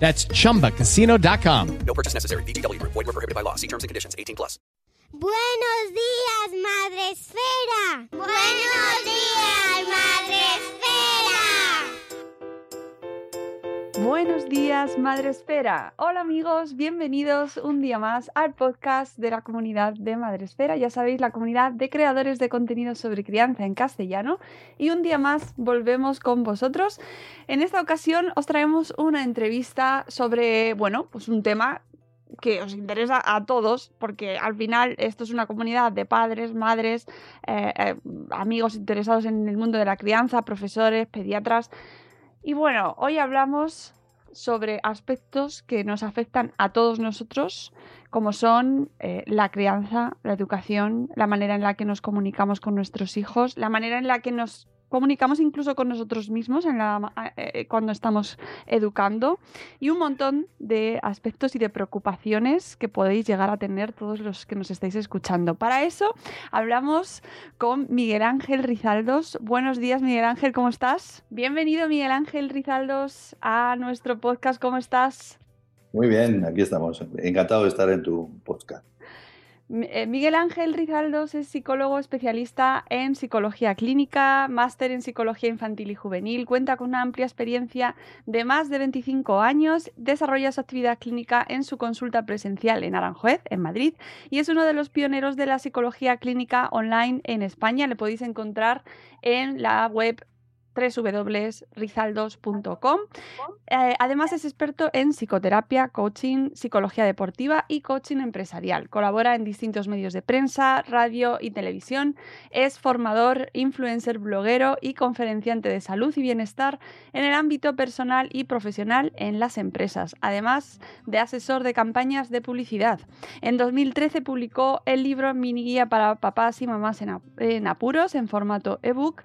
That's chumbacasino.com. No purchase necessary. VGW Group. Void were prohibited by law. See terms and conditions. 18 plus. Buenos días, Madre Esfera. Buenos días, Madre Esfera. Buenos días, Madre Esfera. Hola amigos, bienvenidos un día más al podcast de la comunidad de Madre Esfera. Ya sabéis, la comunidad de creadores de contenido sobre crianza en castellano. Y un día más volvemos con vosotros. En esta ocasión os traemos una entrevista sobre, bueno, pues un tema que os interesa a todos, porque al final esto es una comunidad de padres, madres, eh, eh, amigos interesados en el mundo de la crianza, profesores, pediatras. Y bueno, hoy hablamos sobre aspectos que nos afectan a todos nosotros, como son eh, la crianza, la educación, la manera en la que nos comunicamos con nuestros hijos, la manera en la que nos comunicamos incluso con nosotros mismos en la, eh, cuando estamos educando y un montón de aspectos y de preocupaciones que podéis llegar a tener todos los que nos estáis escuchando. Para eso hablamos con Miguel Ángel Rizaldos. Buenos días Miguel Ángel, ¿cómo estás? Bienvenido Miguel Ángel Rizaldos a nuestro podcast, ¿cómo estás? Muy bien, aquí estamos. Encantado de estar en tu podcast. Eh, Miguel Ángel Rizaldos es psicólogo especialista en psicología clínica, máster en psicología infantil y juvenil, cuenta con una amplia experiencia de más de 25 años, desarrolla su actividad clínica en su consulta presencial en Aranjuez, en Madrid, y es uno de los pioneros de la psicología clínica online en España. Le podéis encontrar en la web www.rizaldos.com. Eh, además es experto en psicoterapia, coaching, psicología deportiva y coaching empresarial. Colabora en distintos medios de prensa, radio y televisión. Es formador, influencer, bloguero y conferenciante de salud y bienestar en el ámbito personal y profesional en las empresas, además de asesor de campañas de publicidad. En 2013 publicó el libro Mini Guía para papás y mamás en, en apuros en formato ebook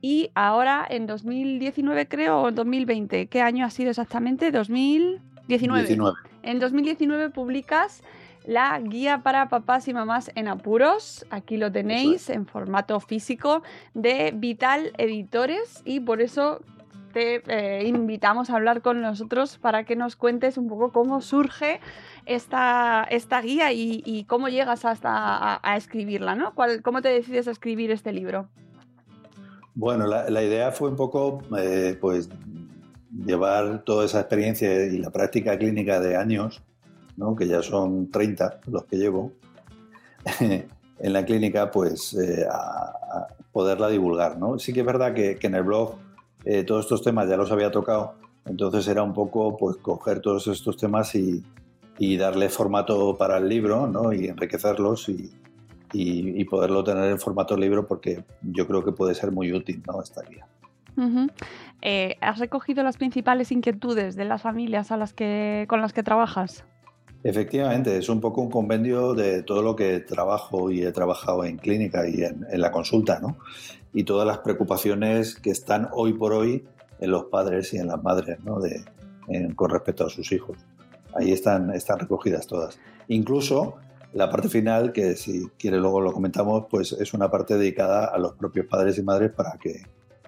y ahora en 2019 creo o en 2020, ¿qué año ha sido exactamente? 2019. 19. En 2019 publicas la guía para papás y mamás en apuros. Aquí lo tenéis en formato físico de Vital Editores y por eso te eh, invitamos a hablar con nosotros para que nos cuentes un poco cómo surge esta, esta guía y, y cómo llegas hasta a, a escribirla, ¿no? ¿Cuál, ¿Cómo te decides a escribir este libro? Bueno, la, idea fue un poco, eh, pues, llevar toda esa experiencia y la práctica clínica de años, ¿no? que ya son 30 los que llevo, en la clínica, pues, eh, a, poderla divulgar, ¿no? Sí que es verdad que, que en el blog eh, todos estos temas ya los había tocado, entonces era un poco, pues, coger todos estos temas y, y darle formato para el libro, ¿no? Y enriquecerlos y, y, y, poderlo tener en formato libro porque yo creo que puede ser muy útil ¿no? esta guía. Uh -huh. eh, ¿Has recogido las principales inquietudes de las familias a las que, con las que trabajas? Efectivamente, es un poco un compendio de todo lo que trabajo y he trabajado en clínica y en, en la consulta, ¿no? Y todas las preocupaciones que están hoy por hoy en los padres y en las madres, ¿no? De, en, con respecto a sus hijos. Ahí están, están recogidas todas. Incluso la parte final, que si quiere luego lo comentamos, pues es una parte dedicada a los propios padres y madres para que,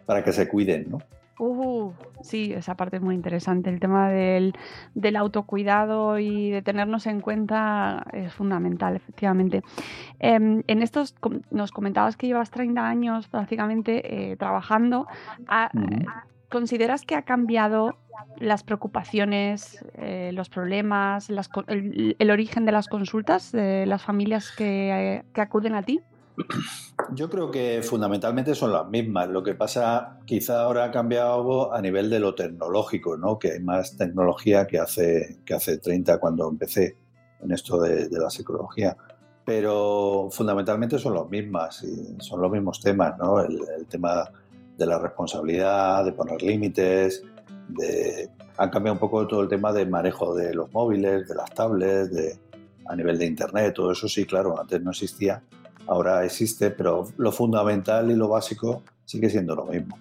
para que se cuiden, ¿no? Uh, sí, esa parte es muy interesante. El tema del, del, autocuidado y de tenernos en cuenta es fundamental, efectivamente. Eh, en estos nos comentabas que llevas 30 años prácticamente eh, trabajando. A, uh -huh. ¿Consideras que ha cambiado las preocupaciones, eh, los problemas, las, el, el, origen de las consultas de las familias que, que acuden a ti? Yo creo que fundamentalmente son las mismas. Lo que pasa, quizá ahora ha cambiado a nivel de lo tecnológico, ¿no? Que hay más tecnología que hace, que hace 30 cuando empecé en esto de, de la psicología. Pero fundamentalmente son las mismas y son los mismos temas, ¿no? El, el tema de la responsabilidad, de poner límites, de... han cambiado un poco todo el tema de manejo de los móviles, de las tablets, de, a nivel de internet, todo eso sí, claro, antes no existía ahora existe, pero lo fundamental y lo básico sigue siendo lo mismo.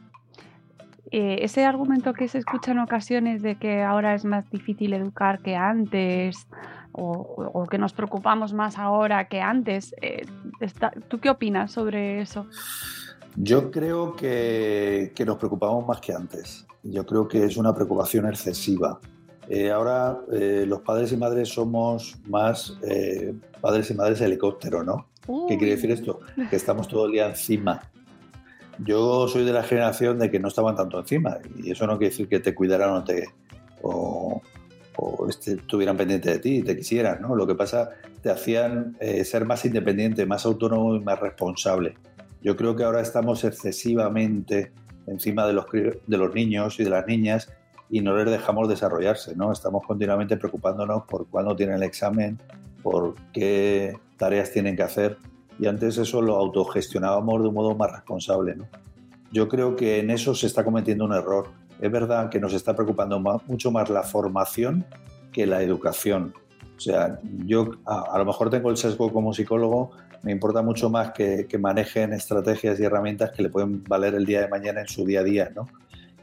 Eh, ese argumento que se escucha en ocasiones de que ahora es más difícil educar que antes o, o que nos preocupamos más ahora que antes, eh, está, ¿tú qué opinas sobre eso? Yo creo que, que, nos preocupamos más que antes. Yo creo que es una preocupación excesiva. Eh, ahora eh, los padres y madres somos más eh, padres y madres helicóptero, ¿no? Uh. ¿Qué quiere decir esto? Que estamos todo el día encima. Yo soy de la generación de que no estaban tanto encima y eso no quiere decir que te cuidaran o te o, o este, estuvieran pendientes de ti y te quisieran, ¿no? Lo que pasa te hacían eh, ser más independiente, más autónomo y más responsable. Yo creo que ahora estamos excesivamente encima de los, de los niños y de las niñas y no les dejamos desarrollarse, ¿no? Estamos continuamente preocupándonos por cuándo tienen el examen, por qué tareas tienen que hacer y antes eso lo autogestionábamos de un modo más responsable, ¿no? Yo creo que en eso se está cometiendo un error. Es verdad que nos está preocupando más, mucho más la formación que la educación. O sea, yo a, a, lo mejor tengo el sesgo como psicólogo, me importa mucho más que, que manejen estrategias y herramientas que le pueden valer el día de mañana en su día a día, ¿no?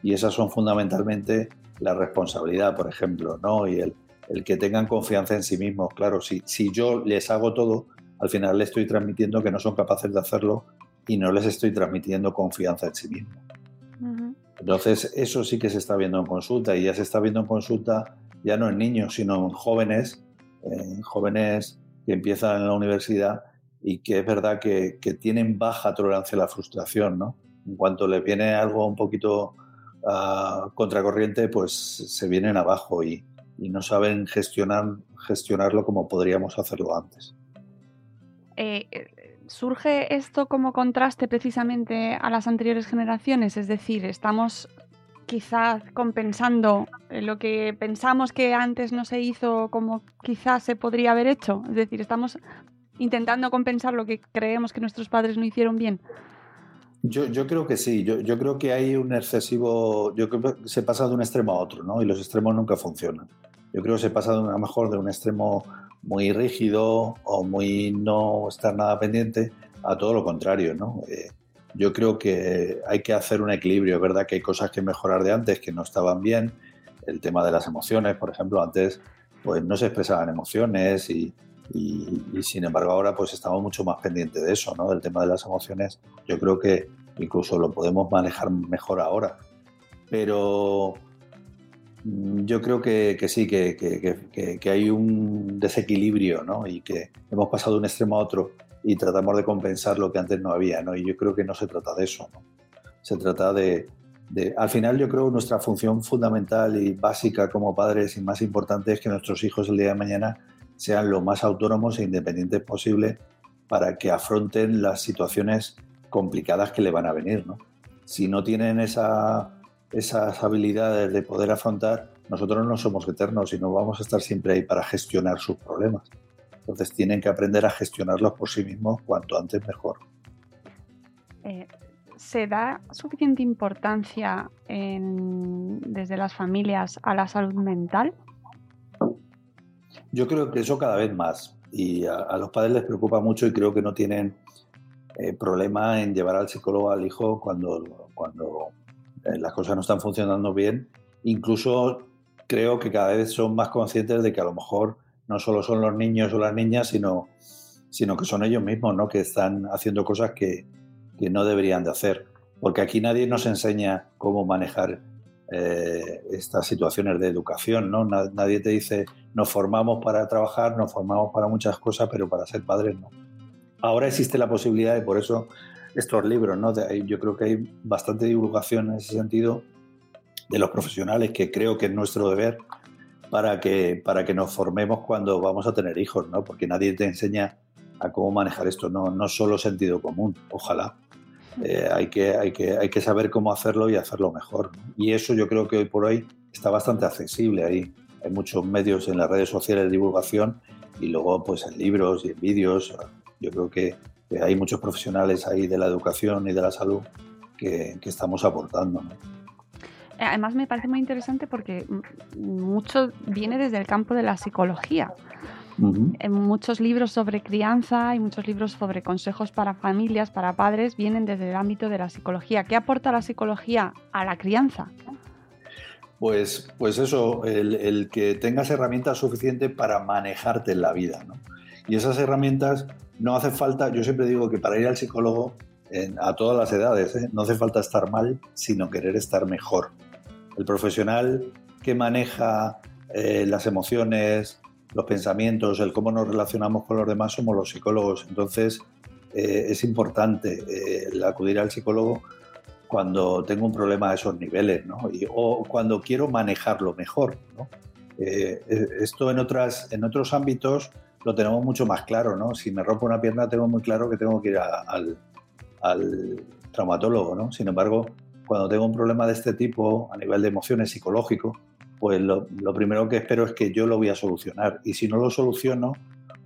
y esas son fundamentalmente la responsabilidad, por ejemplo, ¿no? Y el, el que tengan confianza en sí mismos. Claro, si, si yo les hago todo, al final les estoy transmitiendo que no son capaces de hacerlo y no les estoy transmitiendo confianza en sí mismos. Uh -huh. Entonces, eso sí que se está viendo en consulta y ya se está viendo en consulta ya no en niños, sino en jóvenes, en jóvenes que empiezan en la universidad y que es verdad que, que tienen baja tolerancia a la frustración, ¿no? En cuanto les viene algo un poquito uh, contracorriente, pues se vienen abajo y, y, no saben gestionar, gestionarlo como podríamos hacerlo antes. Eh, ¿Surge esto como contraste precisamente a las anteriores generaciones? Es decir, estamos quizás compensando lo que pensamos que antes no se hizo como quizás se podría haber hecho. Es decir, estamos intentando compensar lo que creemos que nuestros padres no hicieron bien. Yo, yo, creo que sí, yo, yo, creo que hay un excesivo, yo creo que se pasa de un extremo a otro, ¿no? Y los extremos nunca funcionan. Yo creo que se pasa de a lo mejor de un extremo muy rígido o muy no estar nada pendiente a todo lo contrario, ¿no? Eh, yo creo que hay que hacer un equilibrio, verdad que hay cosas que mejorar de antes que no estaban bien, el tema de las emociones, por ejemplo, antes pues no se expresaban emociones y, y, sin embargo ahora pues estamos mucho más pendientes de eso, ¿no? Del tema de las emociones. Yo creo que incluso lo podemos manejar mejor ahora. Pero mm, yo creo que, que sí, que, que, que, hay un desequilibrio, ¿no? Y que hemos pasado de un extremo a otro y tratamos de compensar lo que antes no había, ¿no? Y yo creo que no se trata de eso, ¿no? Se trata de, de, al final yo creo nuestra función fundamental y básica como padres y más importante es que nuestros hijos el día de mañana sean lo más autónomos e independientes posible para que afronten las situaciones complicadas que le van a venir. Si no tienen esa, esas habilidades de poder afrontar, nosotros no somos eternos y no vamos a estar siempre ahí para gestionar sus problemas. Entonces tienen que aprender a gestionarlos por sí mismos cuanto antes mejor. Eh, ¿Se da suficiente importancia desde las familias a la salud mental? Yo creo que eso cada vez más y a, los padres les preocupa mucho y creo que no tienen eh, problema en llevar al psicólogo al hijo cuando, cuando eh, las cosas no están funcionando bien. Incluso creo que cada vez son más conscientes de que a lo mejor no solo son los niños o las niñas, sino, sino que son ellos mismos, ¿no? Que están haciendo cosas que, que no deberían de hacer. Porque aquí nadie nos enseña cómo manejar eh, estas situaciones de educación, ¿no? Nadie te dice, nos formamos para trabajar, nos formamos para muchas cosas, pero para ser padres no. Ahora existe la posibilidad y por eso estos libros, ¿no? yo creo que hay bastante divulgación en ese sentido de los profesionales, que creo que es nuestro deber para que, para que nos formemos cuando vamos a tener hijos, ¿no? Porque nadie te enseña a cómo manejar esto, no, no solo sentido común, ojalá. Eh, hay, que, hay, que, hay que saber cómo hacerlo y hacerlo mejor. Y eso yo creo que hoy por hoy está bastante accesible. Hay, hay muchos medios en las redes sociales de divulgación y luego pues en libros y en vídeos. Yo creo que, hay muchos profesionales ahí de la educación y de la salud que, que estamos aportando. Además me parece muy interesante porque mucho viene desde el campo de la psicología. En muchos libros sobre crianza y muchos libros sobre consejos para familias, para padres, vienen desde el ámbito de la psicología. ¿Qué aporta la psicología a la crianza? Pues, pues eso, el, que tengas herramientas suficientes para manejarte en la vida. ¿no? Y esas herramientas no hace falta, yo siempre digo que para ir al psicólogo, a todas las edades, ¿eh? no hace falta estar mal, sino querer estar mejor. El profesional que maneja eh, las emociones, los pensamientos, el cómo nos relacionamos con los demás somos los psicólogos. Entonces eh, es importante eh, acudir al psicólogo cuando tengo un problema a esos niveles, ¿no? o cuando quiero manejarlo mejor, ¿no? esto en, otras, en otros ámbitos lo tenemos mucho más claro, ¿no? Si me rompo una pierna tengo muy claro que tengo que ir al, al traumatólogo, ¿no? Sin embargo, cuando tengo un problema de este tipo a nivel de emociones psicológico, pues lo, primero que espero es que yo lo voy a solucionar. Y si no lo soluciono,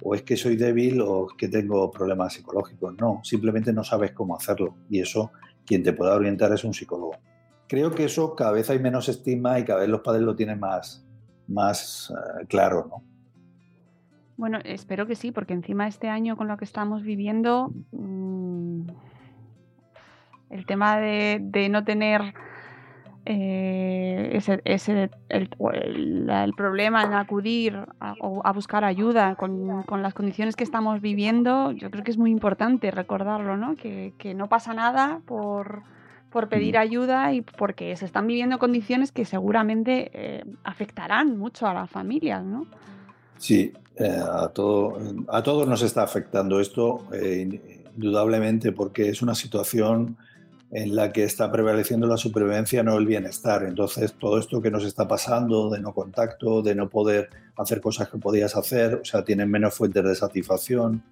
o es que soy débil o es que tengo problemas psicológicos. No, simplemente no sabes cómo hacerlo. Y eso, quien te pueda orientar es un psicólogo. Creo que eso cada vez hay menos estima y cada vez los padres lo tienen más, más eh, claro, ¿no? Bueno, espero que sí, porque encima este año con lo que estamos viviendo, mm, el tema de, no tener eh, ese, ese el, problema en acudir a, a buscar ayuda con, las condiciones que estamos viviendo, yo creo que es muy importante recordarlo, ¿no? Que, no pasa nada por, pedir ayuda y porque se están viviendo condiciones que seguramente eh, afectarán mucho a las familias, ¿no? Sí, eh, a, todo, a todos nos está afectando esto, indudablemente, porque es una situación en la que está prevaleciendo la supervivencia, no el bienestar. Entonces, todo esto que nos está pasando de no contacto, de no poder hacer cosas que podías hacer, o sea, tienen menos fuentes de satisfacción,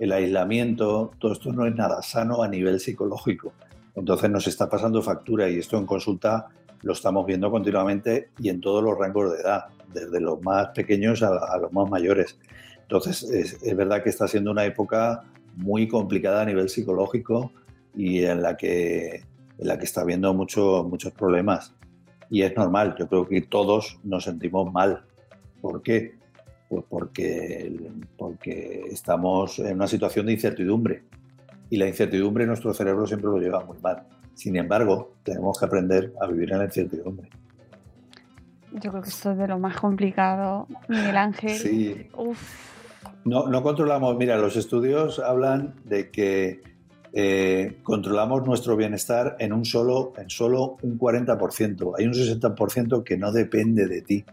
el aislamiento, todo esto no es nada sano a nivel psicológico. Entonces nos está pasando factura y esto en consulta lo estamos viendo continuamente y en todos los rangos de edad, desde los más pequeños a, los más mayores. Entonces es verdad que está siendo una época muy complicada a nivel psicológico, y en la que, en la que está habiendo mucho, muchos problemas. Y es normal, yo creo que todos nos sentimos mal. ¿Por qué? Pues porque, porque estamos en una situación de incertidumbre. Y la incertidumbre nuestro cerebro siempre lo lleva muy mal. Sin embargo, tenemos que aprender a vivir en la incertidumbre. Yo creo que esto es de lo más complicado, Miguel Ángel. Sí. No, no controlamos. Mira, los estudios hablan de que eh, controlamos nuestro bienestar en un solo, en solo un 40%. Hay un 60% que no depende de ti.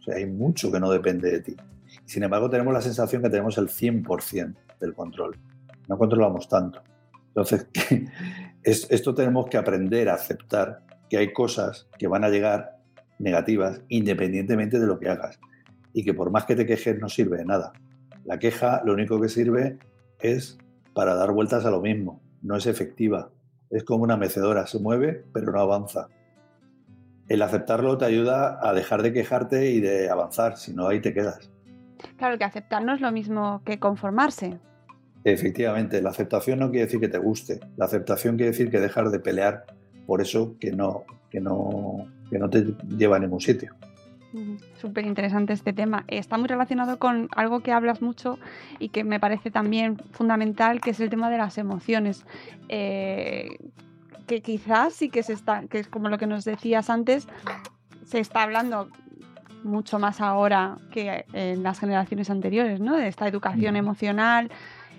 O sea, hay mucho que no depende de ti. Sin embargo, tenemos la sensación que tenemos el 100% del control. No controlamos tanto. Entonces, esto tenemos que aprender a aceptar que hay cosas que van a llegar negativas independientemente de lo que hagas. Y que por más que te quejes no sirve de nada. La queja lo único que sirve es para dar vueltas a lo mismo no es efectiva. Es como una mecedora, se mueve pero no avanza. El aceptarlo te ayuda a dejar de quejarte y de avanzar, si no ahí te quedas. Claro que aceptar no es lo mismo que conformarse. Efectivamente, la aceptación no quiere decir que te guste, la aceptación quiere decir que dejar de pelear por eso que no, que no, que no te lleva a ningún sitio. Súper interesante este tema. Está muy relacionado con algo que hablas mucho y que me parece también fundamental, que es el tema de las emociones. Eh, que quizás sí que se está, que es como lo que nos decías antes, se está hablando mucho más ahora que en las generaciones anteriores, ¿no? De esta educación emocional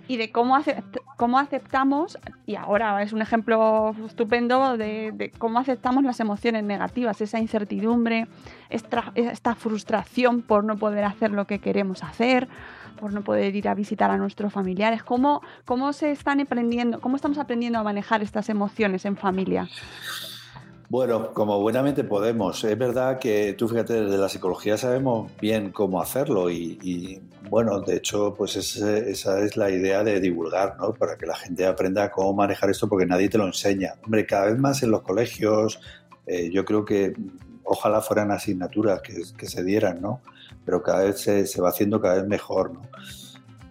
y de cómo, acept- cómo aceptamos, y ahora es un ejemplo estupendo de, cómo aceptamos las emociones negativas, esa incertidumbre, esta, esta frustración por no poder hacer lo que queremos hacer, por no poder ir a visitar a nuestros familiares. ¿Cómo, cómo se están aprendiendo, cómo estamos aprendiendo a manejar estas emociones en familia? Bueno, como buenamente podemos. Es verdad que tú fíjate, desde la psicología sabemos bien cómo hacerlo y, bueno, de hecho, pues ese- esa es la idea de divulgar, ¿no? Para que la gente aprenda cómo manejar esto porque nadie te lo enseña. Hombre, cada vez más en los colegios, eh, yo creo que ojalá fueran asignaturas que, se dieran, ¿no? Pero cada vez se, va haciendo cada vez mejor, ¿no?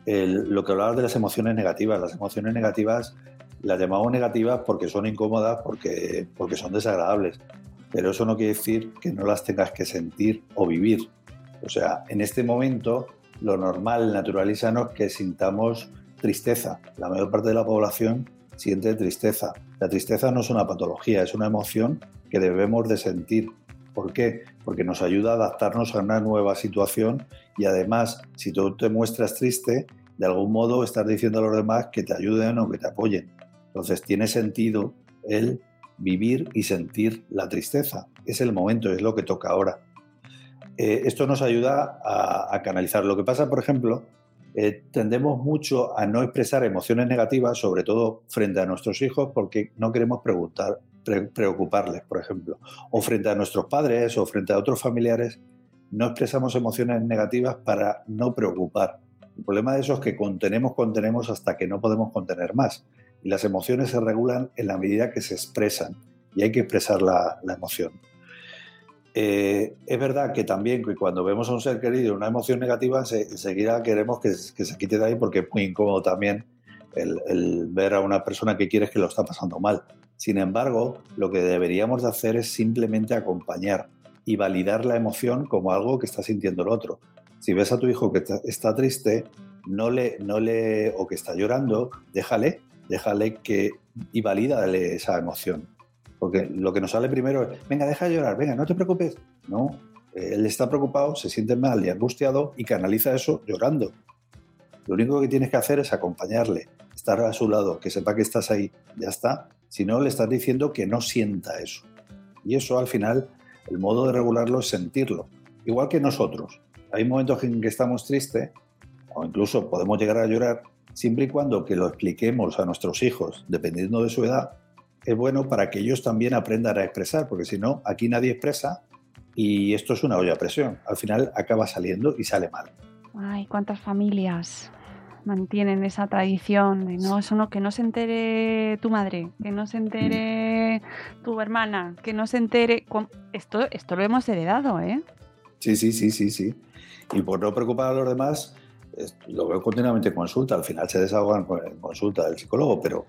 Lo que hablabas de las emociones negativas, las emociones negativas las llamamos negativas porque son incómodas, porque, porque son desagradables. Pero eso no quiere decir que no las tengas que sentir o vivir. O sea, en este momento lo normal, natural y sano es que sintamos tristeza. La mayor parte de la población siente tristeza. La tristeza no es una patología, es una emoción que debemos de sentir. ¿Por qué? Porque nos ayuda a adaptarnos a una nueva situación y además, si tú te muestras triste, de algún modo estás diciendo a los demás que te ayuden o que te apoyen. Entonces tiene sentido el vivir y sentir la tristeza. Es el momento, es lo que toca ahora. Eh, esto nos ayuda a, canalizar. Lo que pasa, por ejemplo, eh, tendemos mucho a no expresar emociones negativas, sobre todo frente a nuestros hijos, porque no queremos preocuparles, por ejemplo. O frente a nuestros padres o frente a otros familiares, no expresamos emociones negativas para no preocupar. El problema de eso es que contenemos, contenemos hasta que no podemos contener más. Y las emociones se regulan en la medida que se expresan. Y hay que expresar la, la emoción. Eh, es verdad que también cuando vemos a un ser querido una emoción negativa, se, enseguida queremos que, se quite de ahí porque es muy incómodo también el, el, ver a una persona que quieres que lo está pasando mal. Sin embargo, lo que deberíamos de hacer es simplemente acompañar y validar la emoción como algo que está sintiendo el otro. Si ves a tu hijo que está triste, no le, no le, o que está llorando, déjale, déjale que y valídale esa emoción. Porque lo que nos sale primero es, venga, deja de llorar, venga, no te preocupes. No, él está preocupado, se siente mal y angustiado y canaliza eso llorando. Lo único que tienes que hacer es acompañarle, estar a su lado, que sepa que estás ahí, ya está. Si no, le estás diciendo que no sienta eso. Y eso al final, el modo de regularlo es sentirlo. Igual que nosotros. Hay momentos en que estamos tristes o incluso podemos llegar a llorar, siempre y cuando que lo expliquemos a nuestros hijos, dependiendo de su edad, es bueno para que ellos también aprendan a expresar, porque si no, aquí nadie expresa y esto es una olla a presión. Al final acaba saliendo y sale mal. Ay, cuántas familias mantienen esa tradición de no, eso no, que no se entere tu madre, que no se entere tu hermana, que no se entere. Esto, esto lo hemos heredado, ¿eh? Sí, sí, sí, sí, sí. Y por no preocupar a los demás, lo veo continuamente en consulta, al final se desahogan en consulta del psicólogo, pero,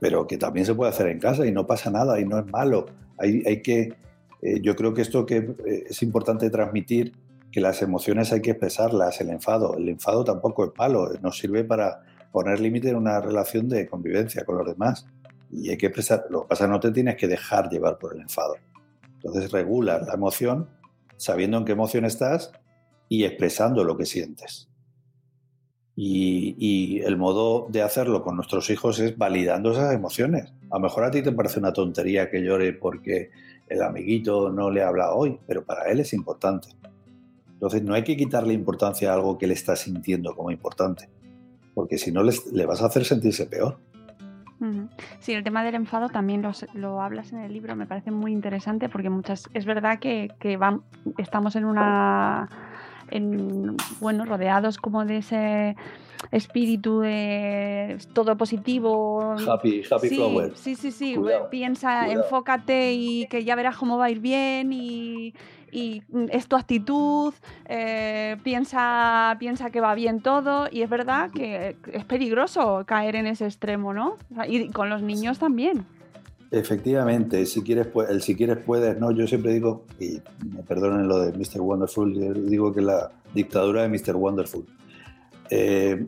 pero que también se puede hacer en casa y no pasa nada y no es malo. Hay, hay que, eh, yo creo que esto que eh, es importante transmitir, que las emociones hay que expresarlas, el enfado, el enfado tampoco es malo, nos sirve para poner límite en una relación de convivencia con los demás y hay que expresar, lo que pasa no te tienes que dejar llevar por el enfado. Entonces regula la emoción sabiendo en qué emoción estás y expresando lo que sientes. Y, el modo de hacerlo con nuestros hijos es validando esas emociones. A lo mejor a ti te parece una tontería que llore porque el amiguito no le habla hoy, pero para él es importante. Entonces no hay que quitarle importancia a algo que le está sintiendo como importante, porque si no le, vas a hacer sentirse peor. Sí, el tema del enfado también lo, lo, hablas en el libro, me parece muy interesante porque muchas es verdad que, que estamos en una en, bueno, rodeados como de ese espíritu de todo positivo. Happy, happy sí, flower. Sí, sí, sí. Cuidado, Piensa, cuidado. enfócate y que ya verás cómo va a ir bien y, y es tu actitud. Eh, piensa, piensa que va bien todo y es verdad que es peligroso caer en ese extremo, ¿no? Y con los niños también. Efectivamente, si quieres, el si quieres puedes, no, yo siempre digo, y me perdonen lo de Mr. Wonderful, yo digo que la dictadura de Mr. Wonderful. Eh,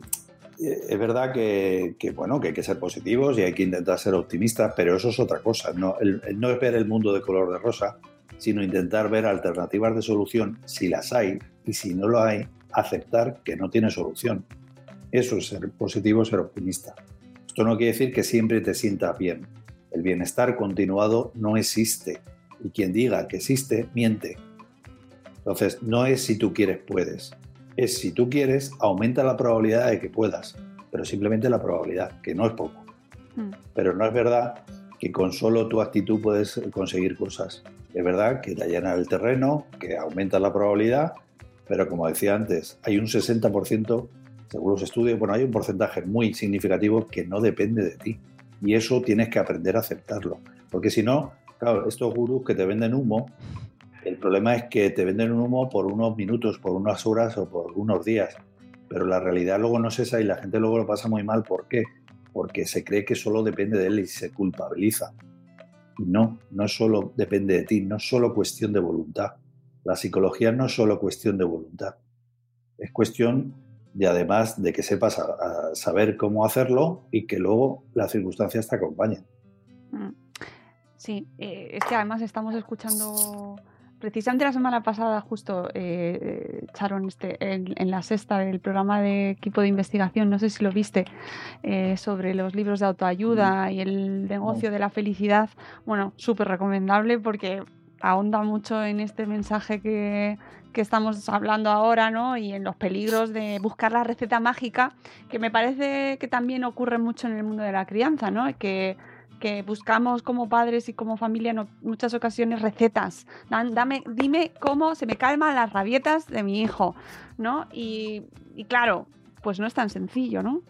es verdad que, bueno, que hay que ser positivos y hay que intentar ser optimistas, pero eso es otra cosa. No, no es ver el mundo de color de rosa, sino intentar ver alternativas de solución si las hay y si no lo hay, aceptar que no tiene solución. Eso es ser positivo, ser optimista. Esto no quiere decir que siempre te sientas bien. El bienestar continuado no existe y quien diga que existe, miente. Entonces, no es si tú quieres, puedes. Es si tú quieres, aumenta la probabilidad de que puedas, pero simplemente la probabilidad, que no es poco. Mm. Pero no es verdad que con solo tu actitud puedes conseguir cosas. Es verdad que te allana el terreno, que aumenta la probabilidad, pero como decía antes, hay un 60%, según los estudios, bueno, hay un porcentaje muy significativo que no depende de ti. Y eso tienes que aprender a aceptarlo. Porque si no, claro, estos gurús que te venden humo, el problema es que te venden un humo por unos minutos, por unas horas o por unos días. Pero la realidad luego no es esa y la gente luego lo pasa muy mal. ¿Por qué? Porque se cree que solo depende de él y se culpabiliza. Y no, no solo depende de ti, no es solo cuestión de voluntad. La psicología no es solo cuestión de voluntad. Es cuestión de además de que sepas a, a saber cómo hacerlo y que luego las circunstancias te acompañen. Mm. Sí, eh, es que además estamos escuchando, precisamente la semana pasada justo eh, echaron este, en, en la sexta del programa de equipo de investigación, no sé si lo viste, eh, sobre los libros de autoayuda y el negocio de la felicidad. Bueno, súper recomendable porque ahonda mucho en este mensaje que, que estamos hablando ahora, ¿no? Y en los peligros de buscar la receta mágica, que me parece que también ocurre mucho en el mundo de la crianza, ¿no? Que, buscamos como padres y como familia en muchas ocasiones recetas. Dame, dime cómo se me calman las rabietas de mi hijo, ¿no? Y, claro, pues no es tan sencillo, ¿no?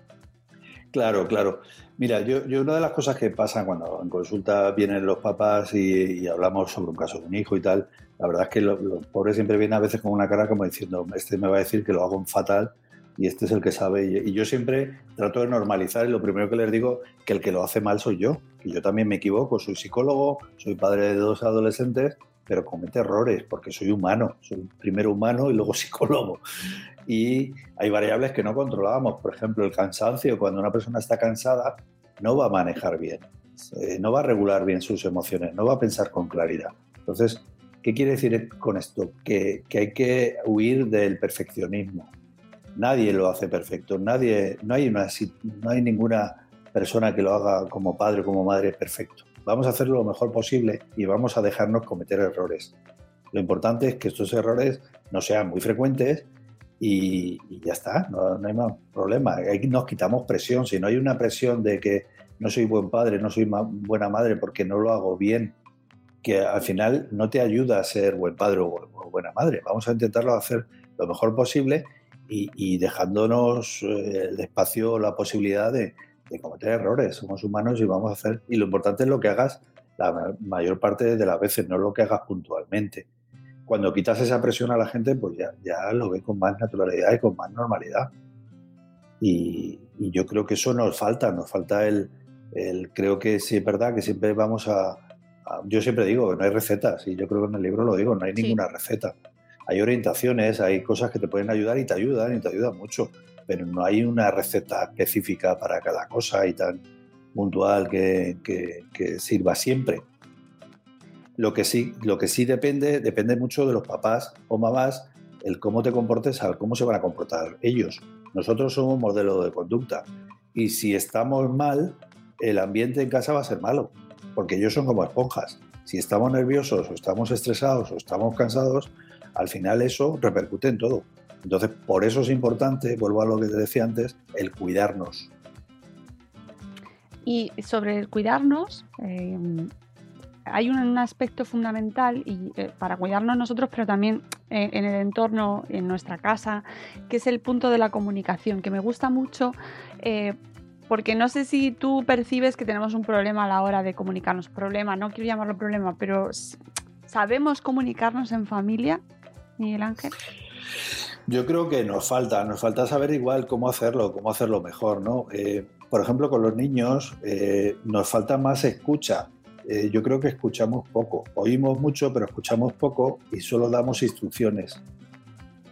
Claro, claro. Mira, yo, yo una de las cosas que pasa cuando en consulta vienen los papás y hablamos sobre un caso de un hijo y tal, la verdad es que lo- los pobres siempre vienen a veces con una cara como diciendo, este me va a decir que lo hago fatal y este es el que sabe. Y, y yo siempre trato de normalizar y lo primero que les digo, que el que lo hace mal soy yo, que yo también me equivoco, soy psicólogo, soy padre de dos adolescentes, pero comete errores porque soy humano, soy primero humano y luego psicólogo. Y hay variables que no controlábamos, por ejemplo, el cansancio, cuando una persona está cansada, no va a manejar bien, eh, no va a regular bien sus emociones, no va a pensar con claridad. Entonces, ¿qué quiere decir con esto? Que, que hay que huir del perfeccionismo. Nadie lo hace perfecto, nadie, no, hay una, no hay ninguna persona que lo haga como padre o como madre perfecto. Vamos a hacerlo lo mejor posible y vamos a dejarnos cometer errores. Lo importante es que estos errores no sean muy frecuentes y, y ya está, no, no hay más problema. Ahí nos quitamos presión. Si no hay una presión de que no soy buen padre, no soy ma- buena madre porque no lo hago bien, que al final no te ayuda a ser buen padre o, bu- o buena madre. Vamos a intentarlo hacer lo mejor posible y, dejándonos eh, el espacio, la posibilidad de, cometer errores. Somos humanos y vamos a hacer. Y lo importante es lo que hagas la ma- mayor parte de las veces, no lo que hagas puntualmente cuando quitas esa presión a la gente, pues ya, ya lo ve con más naturalidad y con más normalidad. Y, yo creo que eso nos falta, nos falta el, creo que sí es verdad que siempre vamos a- yo siempre digo, no hay recetas, y yo creo que en el libro lo digo, no hay Sí. ninguna receta. Hay orientaciones, hay cosas que te pueden ayudar y te ayudan y te ayudan mucho, pero no hay una receta específica para cada cosa y tan puntual que, que- que sirva siempre. Lo que sí, lo que sí depende, depende mucho de los papás o mamás, el cómo te comportes, al cómo se van a comportar ellos. Nosotros somos modelo de conducta y si estamos mal, el ambiente en casa va a ser malo, porque ellos son como esponjas. Si estamos nerviosos o estamos estresados o estamos cansados, al final eso repercute en todo. Entonces, por eso es importante, vuelvo a lo que te decía antes, el cuidarnos. Y sobre el cuidarnos, eh, hay un, aspecto fundamental y, eh, para cuidarnos nosotros, pero también eh, en el entorno, en nuestra casa, que es el punto de la comunicación, que me gusta mucho. Porque no sé si tú percibes que tenemos un problema a la hora de comunicarnos. Problema, no quiero llamarlo problema, pero ¿sabemos comunicarnos en familia, Miguel Ángel? Yo creo que nos falta, nos falta saber igual cómo hacerlo, cómo hacerlo mejor, ¿no? Eh, por ejemplo, con los niños eh, nos falta más escucha. Eh, yo creo que escuchamos poco. Oímos mucho, pero escuchamos poco y solo damos instrucciones.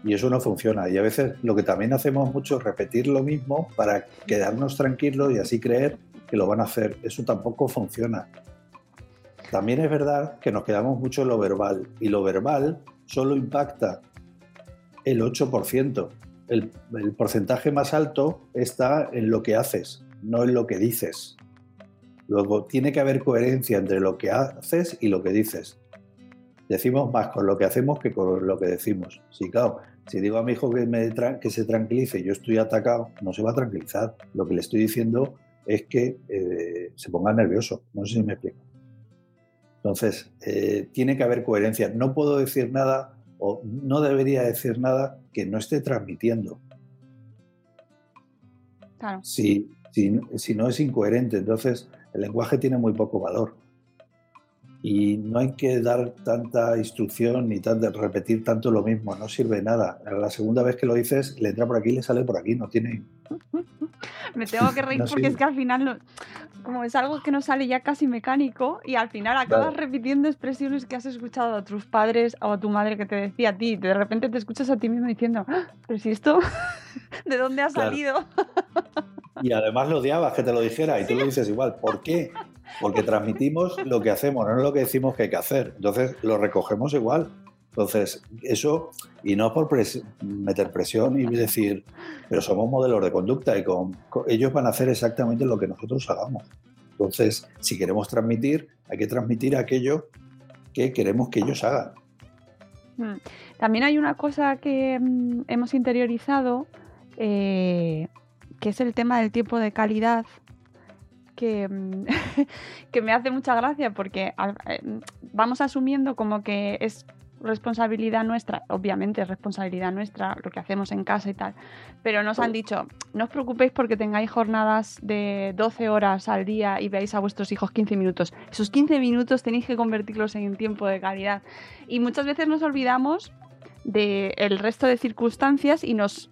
Y eso no funciona. Y a veces lo que también hacemos mucho es repetir lo mismo para quedarnos tranquilos y así creer que lo van a hacer. Eso tampoco funciona. también es verdad que nos quedamos mucho en lo verbal y lo verbal solo impacta el 8%. El, el porcentaje más alto está en lo que haces, no en lo que dices. Luego, tiene que haber coherencia entre lo que haces y lo que dices. Decimos más con lo que hacemos que con lo que decimos. Sí, claro, si digo a mi hijo que, me que se tranquilice y yo estoy atacado, no se va a tranquilizar. Lo que le estoy diciendo es que eh, se ponga nervioso. No sé si me explico. Entonces, eh, tiene que haber coherencia. No puedo decir nada o no debería decir nada que no esté transmitiendo. Claro. Si, si, si no es incoherente, entonces el lenguaje tiene muy poco valor. Y no hay que dar tanta instrucción ni tanto, repetir tanto lo mismo, no sirve nada. La segunda vez que lo dices, le entra por aquí y le sale por aquí, no tiene... Me tengo que reír No porque es que al final, no- como es algo que no sale ya casi mecánico, y al final acabas repitiendo expresiones que has escuchado a tus padres o a tu madre que te decía a ti. De repente te escuchas a ti mismo diciendo, "Ah, pero si esto, ¿de dónde ha Claro. salido? Y además lo odiabas que te lo dijera y tú lo dices igual. ¿Por qué? Porque transmitimos lo que hacemos, no lo que decimos que hay que hacer. Entonces lo recogemos igual. Entonces, eso, y no por pres- meter presión y decir, pero somos modelos de conducta y ellos van a hacer exactamente lo que nosotros hagamos. Entonces, si queremos transmitir, hay que transmitir aquello que queremos que ellos hagan. Mm. También hay una cosa que mm, hemos interiorizado, eh, que es el tema del tiempo de calidad, que, mm, que me hace mucha gracia porque eh, vamos asumiendo como que es responsabilidad nuestra, obviamente es responsabilidad nuestra lo que hacemos en casa y tal, pero nos han dicho, no os preocupéis porque tengáis jornadas de 12 horas al día y veáis a vuestros hijos 15 minutos. Esos 15 minutos tenéis que convertirlos en tiempo de calidad. Y muchas veces nos olvidamos del resto de circunstancias y nos,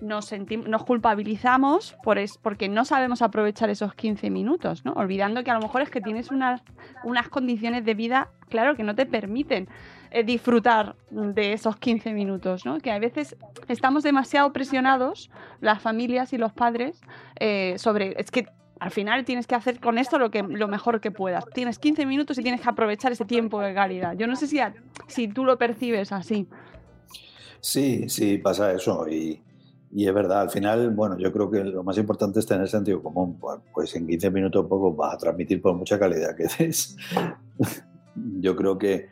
nos, nos culpabilizamos por es, porque no sabemos aprovechar esos 15 minutos, ¿no? Olvidando que a lo mejor es que tienes unas, unas condiciones de vida, claro, que no te permiten eh, disfrutar de esos 15 minutos, ¿no? Que a veces estamos demasiado presionados, las familias y los padres, eh, sobre... Es que al final tienes que hacer con esto lo, que, lo mejor que puedas. Tienes 15 minutos y tienes que aprovechar ese tiempo de calidad. Yo no sé si, si tú lo percibes así. Sí, sí, pasa eso. Y, y es verdad, al final, bueno, yo creo que lo más importante es tener sentido común. Bueno, Pues en 15 minutos poco vas a transmitir por mucha calidad que des. Yo creo que.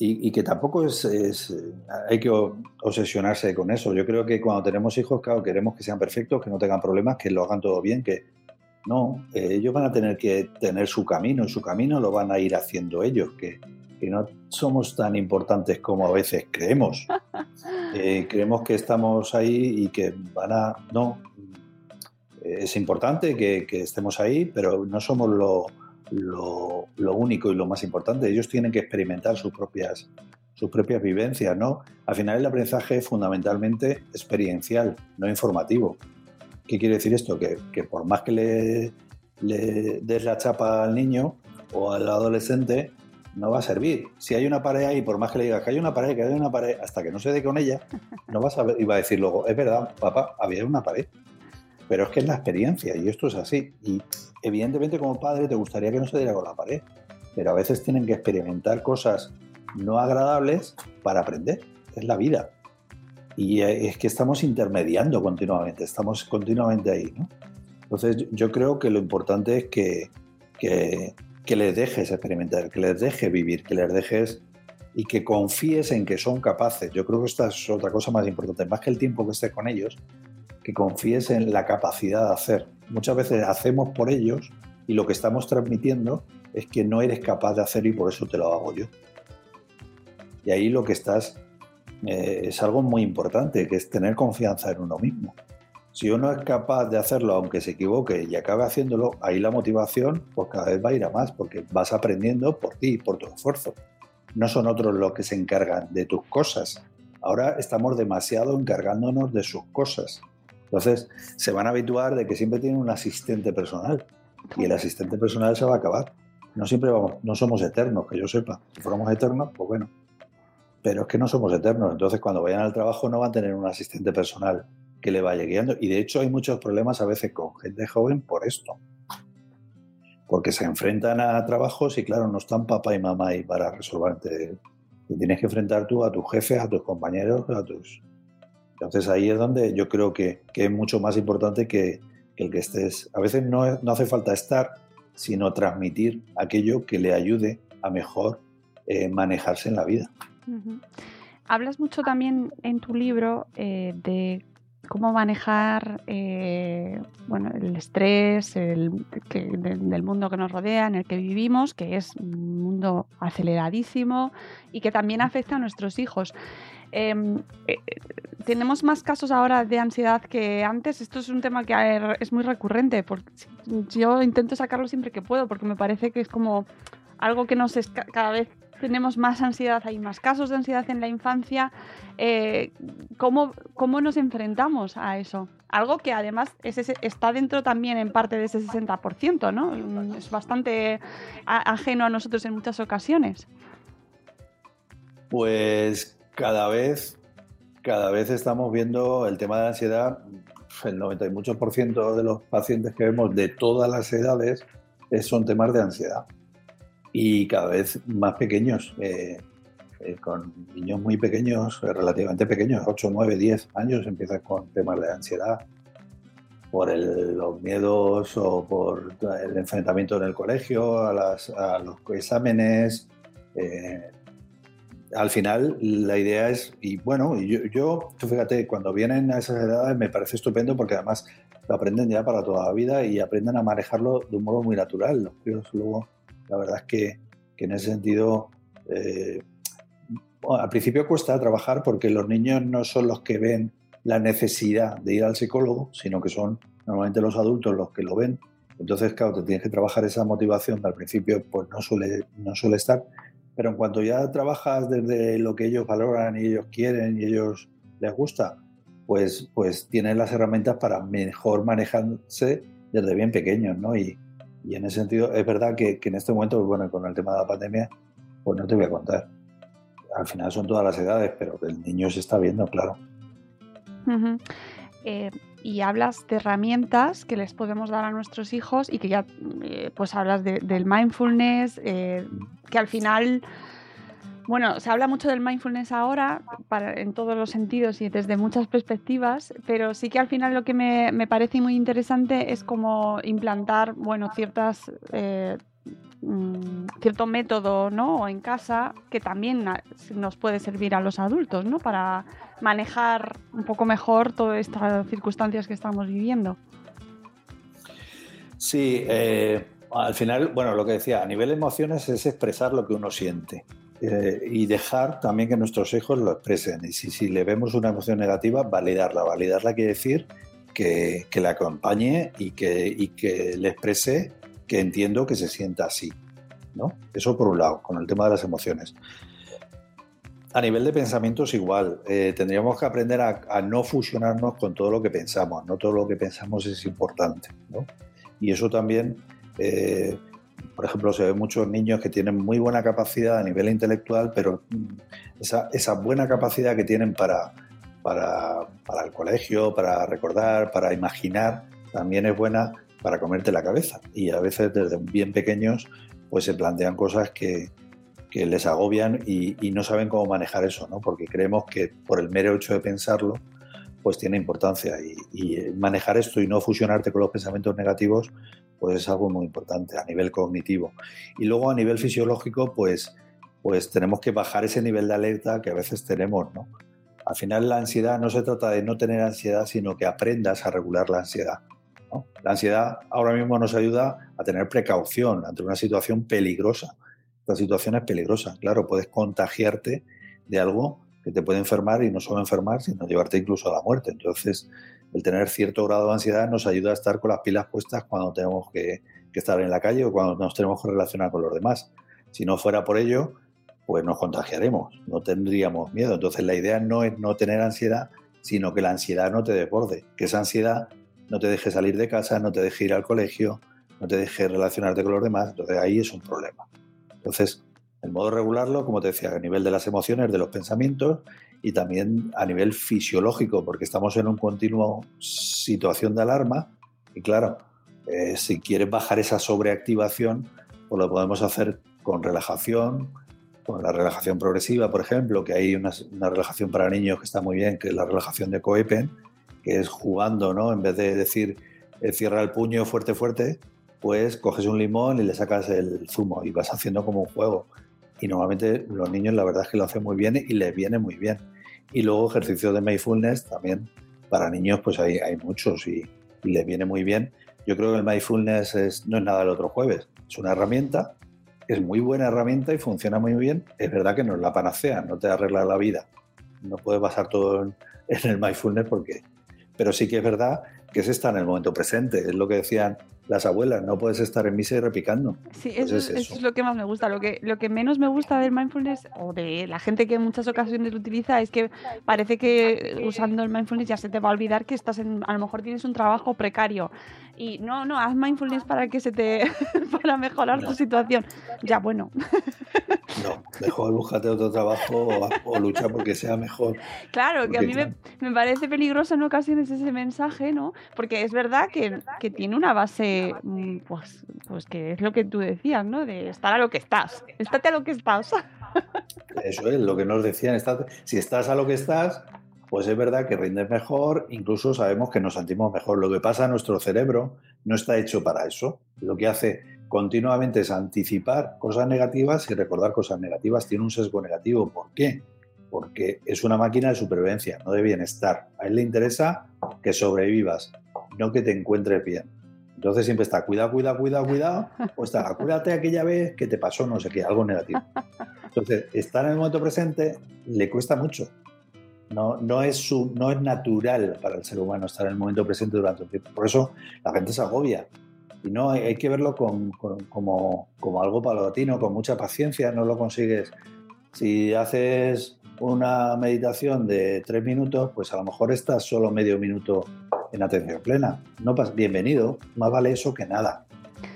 Y, y que tampoco es, Hay que obsesionarse con eso. Yo creo que cuando tenemos hijos, claro, queremos que sean perfectos, que no tengan problemas, que lo hagan todo bien, que. No, eh, ellos van a tener que tener su camino y su camino lo van a ir haciendo ellos, que, que no somos tan importantes como a veces creemos. Eh, creemos que estamos ahí y que van a... No, es importante que, que estemos ahí, pero no somos lo, lo- lo único y lo más importante. Ellos tienen que experimentar sus propias, sus propias vivencias, ¿no? Al final el aprendizaje es fundamentalmente experiencial, no informativo. ¿Qué quiere decir esto? Que, que por más que le, le des la chapa al niño o al adolescente, no va a servir. Si hay una pared ahí, por más que le digas que hay una pared, que hay una pared, hasta que no se dé con ella, no vas a ver, y va a decir luego, es verdad, papá, había una pared. Pero es que es la experiencia y esto es así. Y evidentemente como padre te gustaría que no se diera con la pared, pero a veces tienen que experimentar cosas no agradables para aprender. Es la vida. Y es que estamos intermediando continuamente, estamos continuamente ahí. ¿no? Entonces yo- yo creo que lo importante es que, que, que les dejes experimentar, que les dejes vivir, que les dejes y que confíes en que son capaces. Yo creo que esta es otra cosa más importante, más que el tiempo que estés con ellos, que confíes en la capacidad de hacer. Muchas veces hacemos por ellos y lo que estamos transmitiendo es que no eres capaz de hacer y por eso te lo hago yo. Y ahí lo que estás eh, es algo muy importante, que es tener confianza en uno mismo. Si uno es capaz de hacerlo aunque se equivoque y acabe haciéndolo, ahí la motivación pues cada vez va a ir a más, porque vas aprendiendo por ti, por tu esfuerzo. No son otros los que se encargan de tus cosas. Ahora estamos demasiado encargándonos de sus cosas. Entonces se van a habituar de que siempre tienen un asistente personal y el asistente personal se va a acabar. No siempre vamos, no somos eternos, que yo sepa. Si fuéramos eternos, pues bueno. Pero es que no somos eternos. Entonces cuando vayan al trabajo no van a tener un asistente personal que le vaya guiando. Y de hecho hay muchos problemas a veces con gente joven por esto. porque se enfrentan a trabajos y claro, no están papá y mamá ahí para resolverte. Te tienes que enfrentar tú a tus jefes, a tus compañeros, a tus... Entonces ahí es donde yo creo que, que es mucho más importante que, el que estés... A veces no, no, hace falta estar, sino transmitir aquello que le ayude a mejor eh, manejarse en la vida. Hablas mucho también en tu libro eh, de cómo manejar eh, bueno, el estrés el, que, de, del mundo que nos rodea, en el que vivimos, que es un mundo aceleradísimo y que también afecta a nuestros hijos. Em, eh, tenemos más casos ahora de ansiedad que antes. Esto es un tema que es muy recurrente. Porque yo intento sacarlo siempre que puedo porque me parece que es como algo que nos es, cada vez tenemos más ansiedad, hay más casos de ansiedad en la infancia. Eh, ¿cómo, ¿Cómo nos enfrentamos a eso? Algo que además es ese, está dentro también en parte de ese 60%, ¿no? Es bastante ajeno a nosotros en muchas ocasiones. Pues cada vez, cada vez estamos viendo el tema de la ansiedad. El 90 y muchos por ciento de los pacientes que vemos de todas las edades son temas de ansiedad y cada vez más pequeños, eh, eh, con niños muy pequeños, relativamente pequeños, 8, 9, 10 años, empiezan con temas de ansiedad por el, los miedos o por el enfrentamiento en el colegio, a, las, a los exámenes. Eh, al final la idea es, y bueno, yo, yo, fíjate, cuando vienen a esas edades me parece estupendo porque además lo aprenden ya para toda la vida y aprenden a manejarlo de un modo muy natural. Los críos luego la verdad es que, que en ese sentido, eh, bueno, al principio cuesta trabajar porque los niños no son los que ven la necesidad de ir al psicólogo, sino que son normalmente los adultos los que lo ven. Entonces, claro, te tienes que trabajar esa motivación al principio, pues no suele, no suele estar. Pero en cuanto ya trabajas desde lo que ellos valoran y ellos quieren y ellos les gusta, pues, pues tienen las herramientas para mejor manejarse desde bien pequeños, ¿no? Y, y en ese sentido, es verdad que, que, en este momento, bueno, con el tema de la pandemia, pues no te voy a contar. Al final son todas las edades, pero el niño se está viendo, claro. Uh -huh. eh, y hablas de herramientas que les podemos dar a nuestros hijos y que ya, eh, pues hablas de, del mindfulness, eh, que al final bueno, se habla mucho del mindfulness ahora en todos los sentidos y desde muchas perspectivas, pero sí que al final lo que me, me parece muy interesante es como implantar, bueno, ciertas... Eh, mm, cierto método ¿no? en casa que también nos puede servir a los adultos ¿no? para manejar un poco mejor todas estas circunstancias que estamos viviendo. Sí, eh, al final, bueno, lo que decía, a nivel de emociones es expresar lo que uno siente. Eh, y dejar también que nuestros hijos lo expresen. Y si, si, le vemos una emoción negativa, validarla. Validarla quiere decir que, que la acompañe y que, y que, le exprese que entiendo que se sienta así. ¿no? Eso por un lado, con el tema de las emociones. A nivel de pensamientos igual, eh, tendríamos que aprender a, a, no fusionarnos con todo lo que pensamos. No todo lo que pensamos es importante. ¿no? Y eso también... Eh, por ejemplo, se ve muchos niños que tienen muy buena capacidad a nivel intelectual, pero esa, esa buena capacidad que tienen para, el colegio, para recordar, para imaginar, también es buena para comerte la cabeza. Y a veces desde bien pequeños pues se plantean cosas que, que les agobian y, y, no saben cómo manejar eso, ¿no? porque creemos que por el mero hecho de pensarlo, pues tiene importancia. Y, y manejar esto y no fusionarte con los pensamientos negativos, pues es algo muy importante a nivel cognitivo. Y luego a nivel fisiológico, pues, pues tenemos que bajar ese nivel de alerta que a veces tenemos, ¿no? Al final la ansiedad no se trata de no tener ansiedad, sino que aprendas a regular la ansiedad. La ansiedad ahora mismo nos ayuda a tener precaución ante una situación peligrosa. Esta situación es peligrosa, claro, puedes contagiarte de algo que te puede enfermar y no solo enfermar, sino llevarte incluso a la muerte. Entonces, el tener cierto grado de ansiedad nos ayuda a estar con las pilas puestas cuando tenemos que, que, estar en la calle o cuando nos tenemos que relacionar con los demás. Si no fuera por ello, pues nos contagiaremos, no tendríamos miedo. Entonces la idea no es no tener ansiedad, sino que la ansiedad no te desborde, que esa ansiedad no te deje salir de casa, no te deje ir al colegio, no te deje relacionarte con los demás. Entonces ahí es un problema. Entonces, el modo de regularlo, como te decía, a nivel de las emociones, de los pensamientos y también a nivel fisiológico, porque estamos en un continuo situación de alarma y claro, Eh, si quieres bajar esa sobreactivación, pues lo podemos hacer con relajación, con la relajación progresiva, por ejemplo, que hay una, una relajación para niños que está muy bien, que es la relajación de Coepen, que es jugando, ¿no? En vez de decir eh, cierra el puño fuerte, fuerte, pues coges un limón y le sacas el zumo y vas haciendo como un juego. Y normalmente los niños la verdad es que lo hacen muy bien y les viene muy bien. Y luego ejercicios de mindfulness también para niños pues hay, hay muchos y, y les viene muy bien. Yo creo que el mindfulness es, no es nada del otro jueves, es una herramienta, es muy buena herramienta y funciona muy bien. Es verdad que no es la panacea, no te arregla la vida. No puedes basar todo en, en el mindfulness porque... Pero sí que es verdad que es estar en el momento presente, es lo que decían las abuelas, no puedes estar en misa y repicando. Sí, eso, es es, eso eso. es lo que más me gusta. Lo que, lo que menos me gusta del mindfulness o de la gente que en muchas ocasiones lo utiliza es que parece que usando el mindfulness ya se te va a olvidar que estás en, a lo mejor tienes un trabajo precario. Y no, no, haz mindfulness para que se te para mejorar tu situación. Ya, bueno, No, mejor búscate otro trabajo o, o lucha porque sea mejor. claro, que a mí me, claro. me parece peligroso en ocasiones ese mensaje, ¿no? Porque es verdad que, que tiene una base, mm, pues, pues que es lo que tú decías, ¿no? De estar a lo que estás. Estate a lo que estás. Eso es lo que nos decían. estás- si estás a lo que estás, pues es verdad que rindes mejor, incluso sabemos que nos sentimos mejor. Lo que pasa en nuestro cerebro no está hecho para eso. Lo que hace continuamente es anticipar cosas negativas y recordar cosas negativas. Tiene un sesgo negativo. ¿Por qué? Porque es una máquina de supervivencia, no de bienestar. A él le interesa que sobrevivas, no que te encuentres bien. Entonces siempre está, cuidado, cuidado, cuidado, cuidado, o está, acuérdate aquella vez que te pasó no sé qué, algo negativo. Entonces, estar en el momento presente le cuesta mucho. No, no, es su, no es natural para el ser humano estar en el momento presente durante un tiempo. Por eso la gente se agobia. Y no, hay, hay que verlo con- con- como, como algo paulatino, con mucha paciencia, no lo consigues. Si haces una meditación de tres minutos, pues a lo mejor estás solo medio minuto en atención plena. No bienvenido, más vale eso que nada.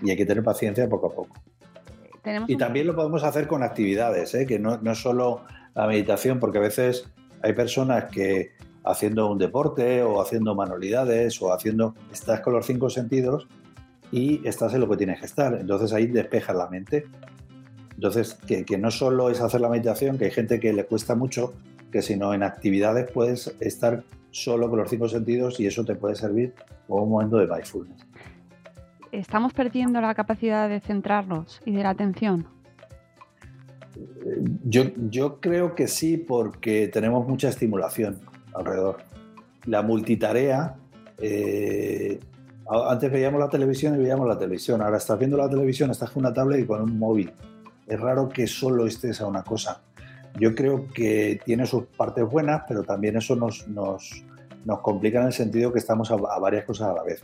Y hay que tener paciencia poco a poco. Y también lo podemos hacer con actividades, ¿eh? que no, no es solo la meditación, porque a veces hay personas que haciendo un deporte o haciendo manualidades o haciendo, estás con los cinco sentidos y estás en lo que tienes que estar. Entonces ahí despejas la mente. Entonces, que, que no solo es hacer la meditación, que hay gente que le cuesta mucho, que sino en actividades puedes estar solo con los cinco sentidos y eso te puede servir como un momento de mindfulness. estamos perdiendo la capacidad de centrarnos y de la atención. Yo, yo creo que sí, porque tenemos mucha estimulación alrededor. La multitarea, eh, antes veíamos la televisión y veíamos la televisión, ahora estás viendo la televisión, estás con una tablet y con un móvil. Es raro que solo estés a una cosa. Yo creo que tiene sus partes buenas, pero también eso nos, nos, nos complica en el sentido que estamos a, a varias cosas a la vez.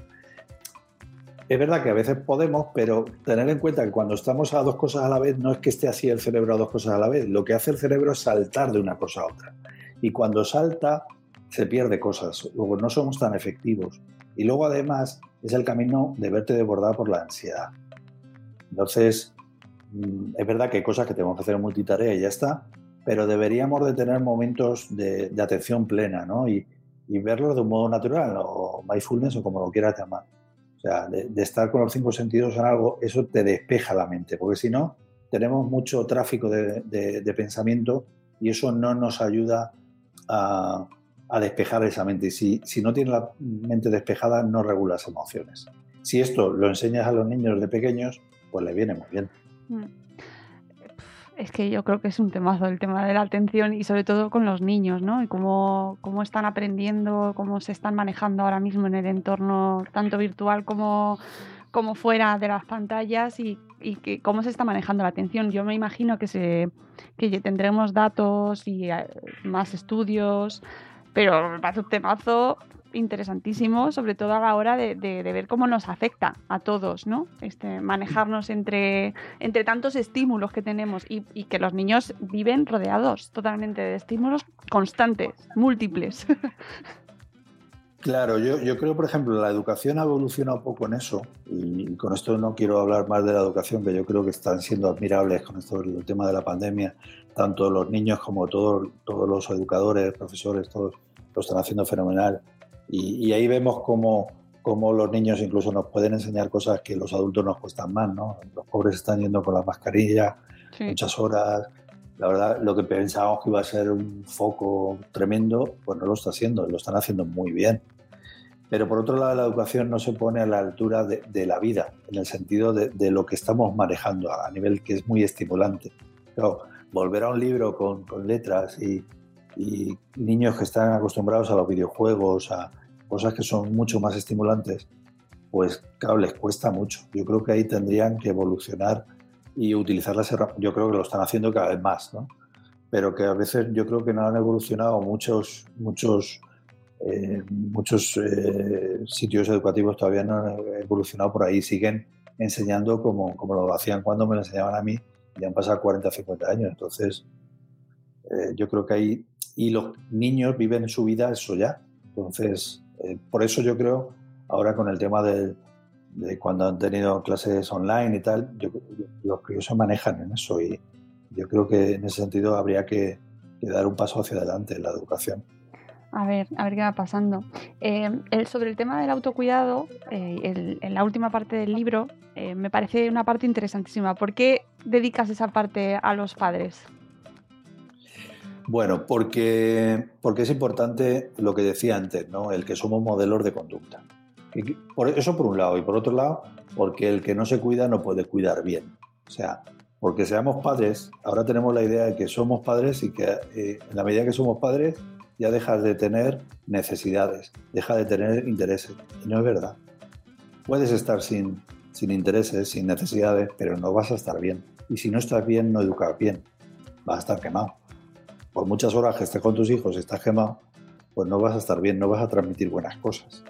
Es verdad que a veces podemos, pero tener en cuenta que cuando estamos a dos cosas a la vez no es que esté así el cerebro a dos cosas a la vez. Lo que hace el cerebro es saltar de una cosa a otra. Y cuando salta, se pierde cosas. Luego no somos tan efectivos. Y luego además es el camino de verte desbordado por la ansiedad. Entonces, mm, es verdad que hay cosas que tenemos que hacer en multitarea y ya está, pero deberíamos de tener momentos de, atención plena, ¿no? Y, y verlos de un modo natural, o mindfulness, o como lo quieras llamar. O sea, de, estar con los cinco sentidos en algo, eso te despeja la mente, porque si no, tenemos mucho tráfico de, pensamiento y eso no nos ayuda a, despejar esa mente. Y si, si no tienes la mente despejada, no regulas emociones. Si esto lo enseñas a los niños de pequeños, pues les viene muy bien. Mm. Es que yo creo que es un temazo el tema de la atención y sobre todo con los niños, ¿no? Y cómo, cómo están aprendiendo, cómo se están manejando ahora mismo en el entorno tanto virtual como, como fuera de las pantallas y, y que cómo se está manejando la atención. Yo me imagino que, se, que tendremos datos y eh, más estudios, pero me parece un temazo interesantísimo, sobre todo a la hora de, ver cómo nos afecta a todos, ¿no? Este, manejarnos entre, tantos estímulos que tenemos y, que los niños viven rodeados totalmente de estímulos constantes, múltiples. Claro, yo, creo, por ejemplo, la educación ha evolucionado poco en eso, y con esto no quiero hablar más de la educación, que yo creo que están siendo admirables con esto el tema de la pandemia, tanto los niños como todos los educadores, profesores, todos lo están haciendo fenomenal. Y, y ahí vemos cómo cómo los niños incluso nos pueden enseñar cosas que los adultos nos cuestan más, ¿no? Los pobres están yendo con la mascarilla Sí. muchas horas. La verdad, lo que pensábamos que iba a ser un foco tremendo, pues no lo está haciendo, lo están haciendo muy bien. Pero por otro lado, la educación no se pone a la altura de, de la vida, en el sentido de, de lo que estamos manejando a nivel que es muy estimulante. Claro, volver a un libro con, con letras y, y niños que están acostumbrados a los videojuegos, a cosas que son mucho más estimulantes, pues claro, les cuesta mucho. Yo creo que ahí tendrían que evolucionar y utilizar las herramientas. Yo creo que lo están haciendo cada vez más, ¿no? Pero que a veces yo creo que no han evolucionado muchos, muchos, eh, muchos eh, sitios educativos todavía no han evolucionado por ahí. Siguen enseñando como, como lo hacían cuando me lo enseñaban a mí. Ya han pasado 40, 50 años. Entonces, eh, yo creo que ahí. Y los niños viven su vida eso ya. Entonces, eh, por eso yo creo, ahora con el tema del de cuando han tenido clases online y tal, yo, yo- los críos se manejan en eso y yo creo que en ese sentido habría que, dar un paso hacia adelante en la educación. A ver, a ver qué va pasando. Eh, el- sobre el tema del autocuidado, eh, el- en la última parte del libro, me parece una parte interesantísima. ¿Por qué dedicas esa parte a los padres? Bueno, porque, porque es importante lo que decía antes, ¿no? el que somos modelos de conducta. Por eso por un lado, y por otro lado, porque el que no se cuida no puede cuidar bien. O sea, porque seamos padres, ahora tenemos la idea de que somos padres y que eh, en la medida que somos padres ya dejas de tener necesidades, deja de tener intereses. Y no es verdad. Puedes estar sin, sin intereses, sin necesidades, pero no vas a estar bien. Y si no estás bien, no educas bien. Vas a estar quemado. Por muchas horas que estés con tus hijos y estás quemado, pues no vas a estar bien, no vas a transmitir buenas cosas.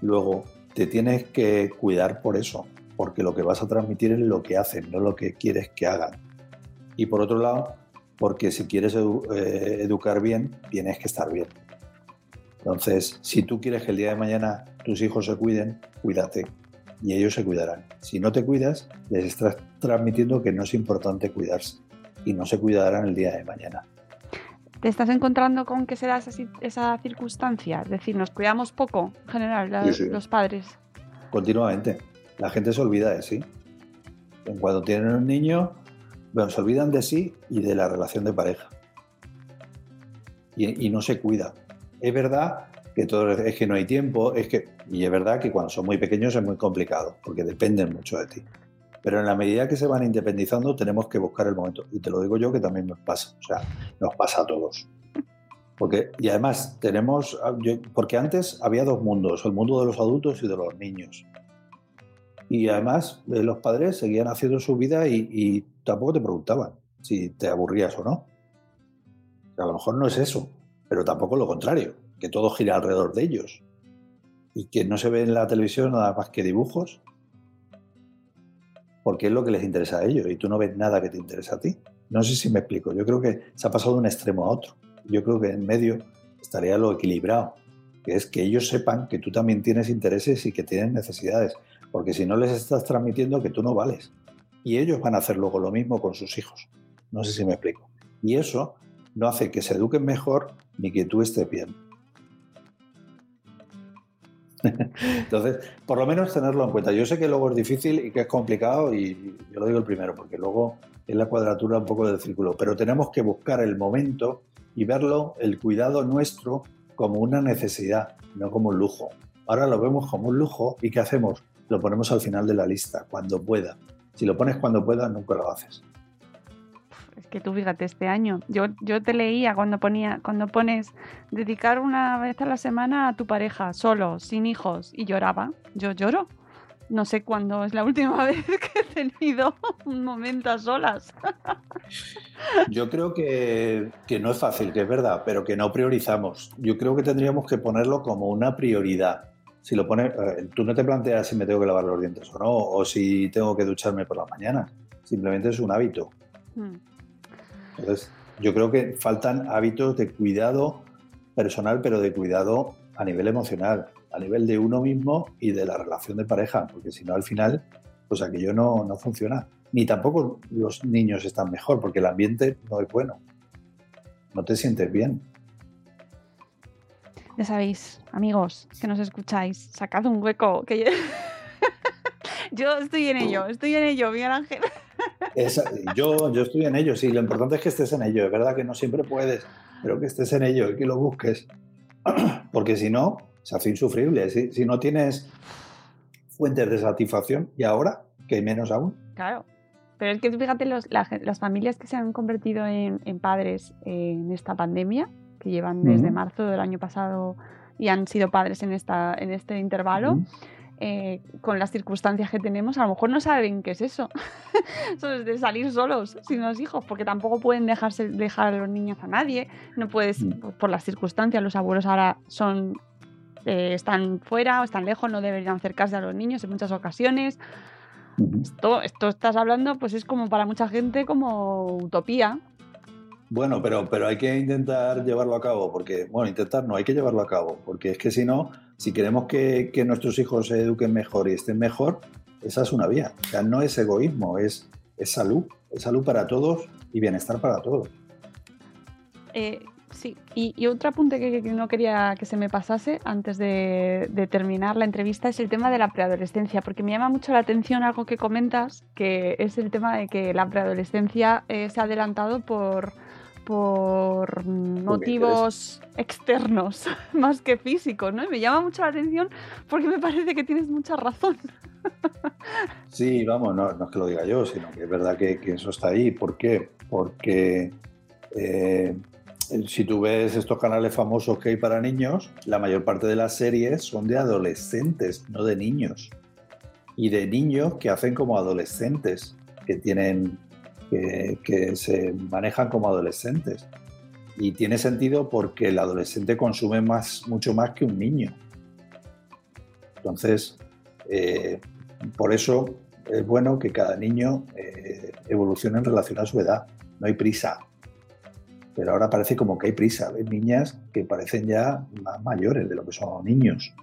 Luego, te tienes que cuidar por eso, porque lo que vas a transmitir es lo que hacen, no lo que quieres que hagan. Y por otro lado, porque si quieres eh, educar bien, tienes que estar bien. Entonces, si tú quieres que el día de mañana tus hijos se cuiden, cuídate y ellos se cuidarán. Si no te cuidas, les estás transmitiendo que no es importante cuidarse y no se cuidarán el día de mañana. ¿Te estás encontrando con que se da esa, circunstancia? Es decir, nos cuidamos poco, en general, la- Sí, sí. los padres. continuamente. La gente se olvida de sí. En Cuando tienen un niño, bueno, se olvidan de sí y de la relación de pareja. Y, y no se cuida. Es verdad que todo es que no hay tiempo, es que y es verdad que cuando son muy pequeños es muy complicado porque dependen mucho de ti. Pero en la medida que se van independizando tenemos que buscar el momento. Y te lo digo yo que también nos pasa. O sea, nos pasa a todos. Porque, y además tenemos, porque antes había dos mundos, el mundo de los adultos y de los niños. Y además eh, los padres seguían haciendo su vida y, y tampoco te preguntaban si te aburrías o no. A lo mejor no es eso, pero tampoco lo contrario, que todo gira alrededor de ellos. Y que no se ve en la televisión nada más que dibujos, porque es lo que les interesa a ellos y tú no ves nada que te interesa a ti. No sé si me explico, yo creo que se ha pasado de un extremo a otro. Yo creo que en medio estaría lo equilibrado, que es que ellos sepan que tú también tienes intereses y que tienen necesidades, porque si no les estás transmitiendo que tú no vales. Y ellos van a hacer luego lo mismo con sus hijos. No sé si me explico. Y eso no hace que se eduquen mejor ni que tú estés bien. Entonces, por lo menos tenerlo en cuenta. Yo sé que luego es difícil y que es complicado y yo lo digo el primero, porque luego es la cuadratura un poco del círculo, pero tenemos que buscar el momento y verlo, el cuidado nuestro, como una necesidad, no como un lujo. Ahora lo vemos como un lujo y ¿qué hacemos? Lo ponemos al final de la lista, cuando pueda. Si lo pones cuando pueda, nunca lo haces. Es que tú fíjate, este año, yo, yo te leía cuando ponía, cuando pones dedicar una vez a la semana a tu pareja, solo, sin hijos, y lloraba. Yo lloro. No sé cuándo es la última vez que he tenido un momento a solas. Yo creo que, que no es fácil, que es verdad, pero que no priorizamos. Yo creo que tendríamos que ponerlo como una prioridad. Si lo pones, eh, tú no te planteas si me tengo que lavar los dientes o no, o si tengo que ducharme por la mañana. Simplemente es un hábito. Hmm. Entonces, yo creo que faltan hábitos de cuidado personal, pero de cuidado a nivel emocional, a nivel de uno mismo y de la relación de pareja, porque si no, al final, pues aquello no, no funciona. Ni tampoco los niños están mejor, porque el ambiente no es bueno. No te sientes bien. Ya sabéis, amigos que nos escucháis, sacad un hueco. Que yo estoy en ello, estoy en ello, Miguel Ángel. Yo, yo estoy en ello, sí. Lo importante es que estés en ello. Es verdad que no siempre puedes, pero que estés en ello y que lo busques. Porque si no, se hace insufrible. Si, si no tienes fuentes de satisfacción, y ahora, que hay menos aún. Claro. Pero es que fíjate, los, la- las familias que se han convertido en, en padres en esta pandemia, que llevan desde marzo del año pasado y han sido padres en, esta, en este intervalo. Eh, con las circunstancias que tenemos, a lo mejor no saben qué es eso. eso es de salir solos sin los hijos, porque tampoco pueden dejarse, dejar a los niños a nadie. No puedes, Mm. por- las circunstancias, los abuelos ahora son eh, están fuera o están lejos, no deberían acercarse a los niños en muchas ocasiones. Esto, esto estás hablando, pues es como para mucha gente como utopía. Bueno, pero, pero hay que intentar llevarlo a cabo, porque, bueno, intentar no, hay que llevarlo a cabo, porque es que si no, si queremos que, nuestros hijos se eduquen mejor y estén mejor, esa es una vía. O sea, no es egoísmo, es, salud, es salud para todos y bienestar para todos. Eh, sí, y, y otro apunte que, no quería que se me pasase antes de, de terminar la entrevista es el tema de la preadolescencia, porque me llama mucho la atención algo que comentas, que es el tema de que la preadolescencia eh, se ha adelantado por, por motivos externos más que físicos, ¿no? Y me llama mucho la atención porque me parece que tienes mucha razón. Sí, vamos, no, no es que lo diga yo, sino que es verdad que, que eso está ahí. ¿Por qué? Porque eh, si tú ves estos canales famosos que hay para niños, la mayor parte de las series son de adolescentes, no de niños. Y de niños que hacen como adolescentes, que tienen, que, se manejan como adolescentes. Y tiene sentido porque el adolescente consume más, mucho más que un niño. Entonces, eh, por eso es bueno que cada niño eh, evolucione en relación a su edad. No hay prisa. Pero ahora parece como que hay prisa. Ves niñas que parecen ya más mayores de lo que son niños.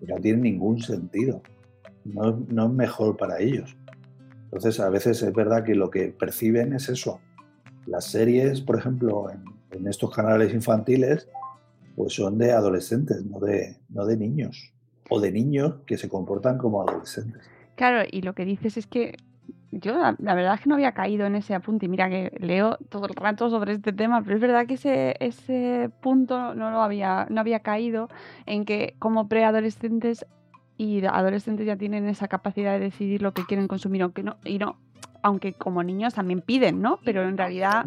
Y no tienen ningún sentido. No, no es mejor para ellos. Entonces, a veces es verdad que lo que perciben es eso. Las series, por ejemplo, en, en estos canales infantiles, pues son de adolescentes, no de, no de niños. O de niños que se comportan como adolescentes. Claro, y lo que dices es que yo la, la verdad es que no había caído en ese apunte. Y mira que leo todo el rato sobre este tema, pero es verdad que ese, ese punto no lo había, no había caído en que como preadolescentes y adolescentes ya tienen esa capacidad de decidir lo que quieren consumir, aunque no, y no, aunque como niños también piden, ¿no? Pero en realidad,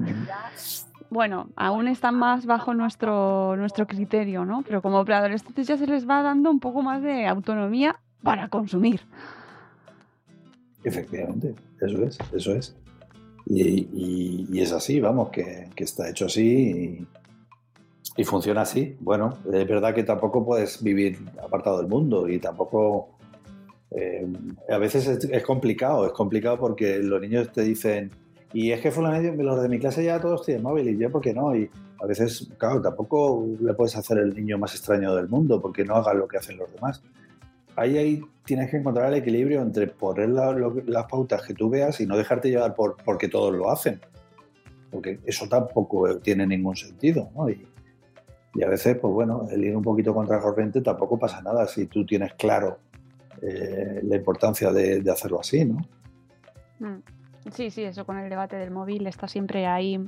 bueno, aún están más bajo nuestro, nuestro criterio, ¿no? Pero como preadolescentes ya se les va dando un poco más de autonomía para consumir. Efectivamente, eso es, eso es. Y, y- y es así, vamos, que, que está hecho así y, funciona así. Bueno, es verdad que tampoco puedes vivir apartado del mundo y tampoco... eh, a veces es, es complicado, es complicado porque los niños te dicen, y es que fulanito, los de mi clase ya todos tienen móvil y yo, ¿por qué no? Y a veces, claro, tampoco le puedes hacer el niño más extraño del mundo porque no hagan lo que hacen los demás ahí, ahí tienes que encontrar el equilibrio entre poner la- lo- las pautas que tú veas y no dejarte llevar por porque todos lo hacen. Porque eso tampoco tiene ningún sentido. ¿no? Y, y a veces, pues bueno, el ir un poquito contra corriente tampoco pasa nada si tú tienes claro eh, la importancia de, de hacerlo así, ¿no? Mm. Sí, sí, eso con el debate del móvil está siempre ahí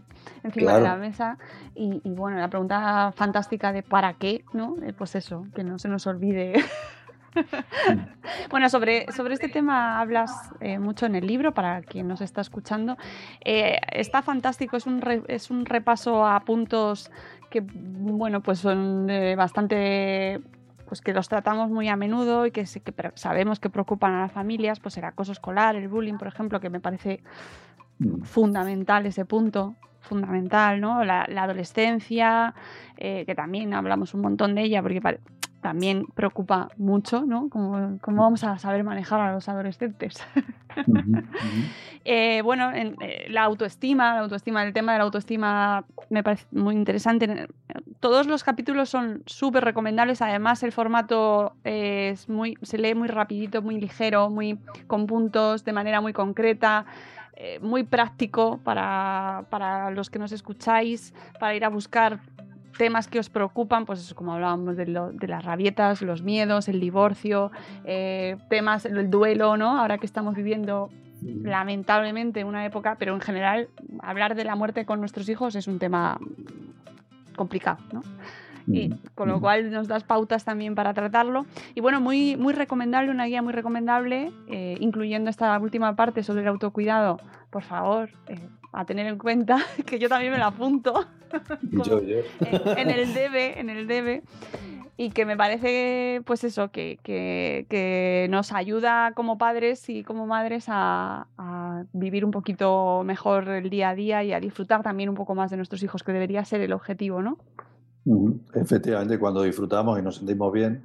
encima de la mesa. Y, y bueno, la pregunta fantástica de ¿para qué? ¿no? Eh, Pues eso, que no se nos olvide. bueno, sobre, sobre este tema hablas eh, mucho en el libro, para quien nos está escuchando. Eh, está fantástico, es un, re- es un repaso a puntos que, bueno, pues son eh, bastante pues que los tratamos muy a menudo y que, sabemos que preocupan a las familias, pues el acoso escolar, el bullying, por ejemplo, que me parece Mm. fundamental ese punto, fundamental, ¿no? La, la adolescencia, eh, que también hablamos un montón de ella, porque también preocupa mucho, ¿no? ¿Cómo, cómo vamos a saber manejar a los adolescentes? Eh, bueno, en, eh, la autoestima, la autoestima, el tema de la autoestima me parece muy interesante. Todos los capítulos son súper recomendables. Además, el formato eh, es muy, se lee muy rapidito, muy ligero, muy con puntos, de manera muy concreta, muy práctico para, para los que nos escucháis, para ir a buscar temas que os preocupan, pues eso, como hablábamos de, lo- de las rabietas, los miedos, el divorcio, eh, temas, el duelo, ¿no? Ahora que estamos viviendo lamentablemente una época, pero en general hablar de la muerte con nuestros hijos es un tema complicado, ¿no? Y con lo cual nos das pautas también para tratarlo. Y bueno, muy, muy recomendable, una guía muy recomendable, eh, incluyendo esta última parte sobre el autocuidado. Por favor, eh, a tener en cuenta que yo también me la apunto yo, yo. en, en el debe, en el debe. Y que me parece, pues eso, que, que- que nos ayuda como padres y como madres a, a vivir un poquito mejor el día a día y a disfrutar también un poco más de nuestros hijos, que debería ser el objetivo, ¿no? Efectivamente, cuando disfrutamos y nos sentimos bien,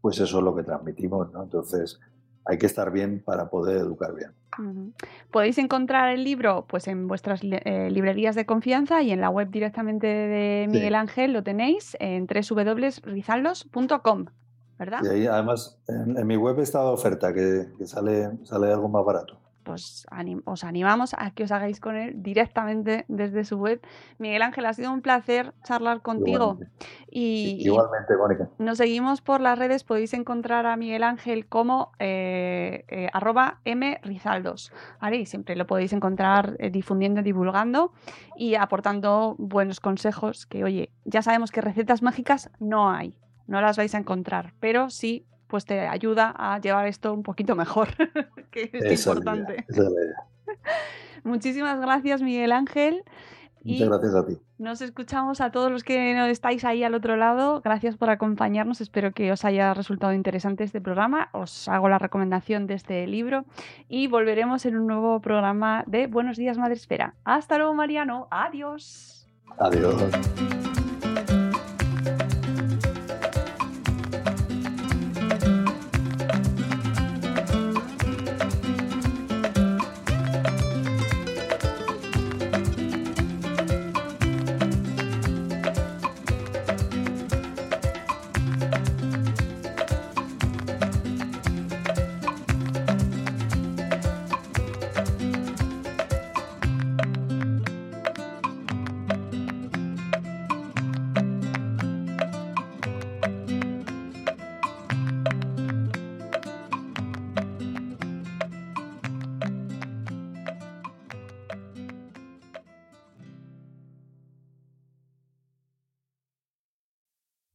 pues eso es lo que transmitimos, ¿no? Entonces, hay que estar bien para poder educar bien. Podéis encontrar el libro pues en vuestras eh, librerías de confianza y en la web directamente de Sí. Miguel Ángel lo tenéis en www.rizaldos.com, ¿verdad? Y ahí, además, en, en mi web está de oferta, que, que sale, sale algo más barato. Pues anim- os animamos a que os hagáis con él directamente desde su web. Miguel Ángel, ha sido un placer charlar contigo. Igualmente, Y, y Igualmente, Mónica. nos seguimos por las redes. Podéis encontrar a Miguel Ángel como eh, eh, arroba mrizaldos. ¿vale? Y siempre lo podéis encontrar eh, difundiendo, divulgando y aportando buenos consejos. Que oye, ya sabemos que recetas mágicas no hay, no las vais a encontrar, pero sí pues te ayuda a llevar esto un poquito mejor, que es importante. es. Muchísimas gracias, Miguel Ángel. Y Muchas gracias a ti. nos escuchamos a todos los que estáis ahí al otro lado. Gracias por acompañarnos. Espero que os haya resultado interesante este programa. Os hago la recomendación de este libro y volveremos en un nuevo programa de Buenos Días, Madre Espera. Hasta luego, Mariano. Adiós. Adiós.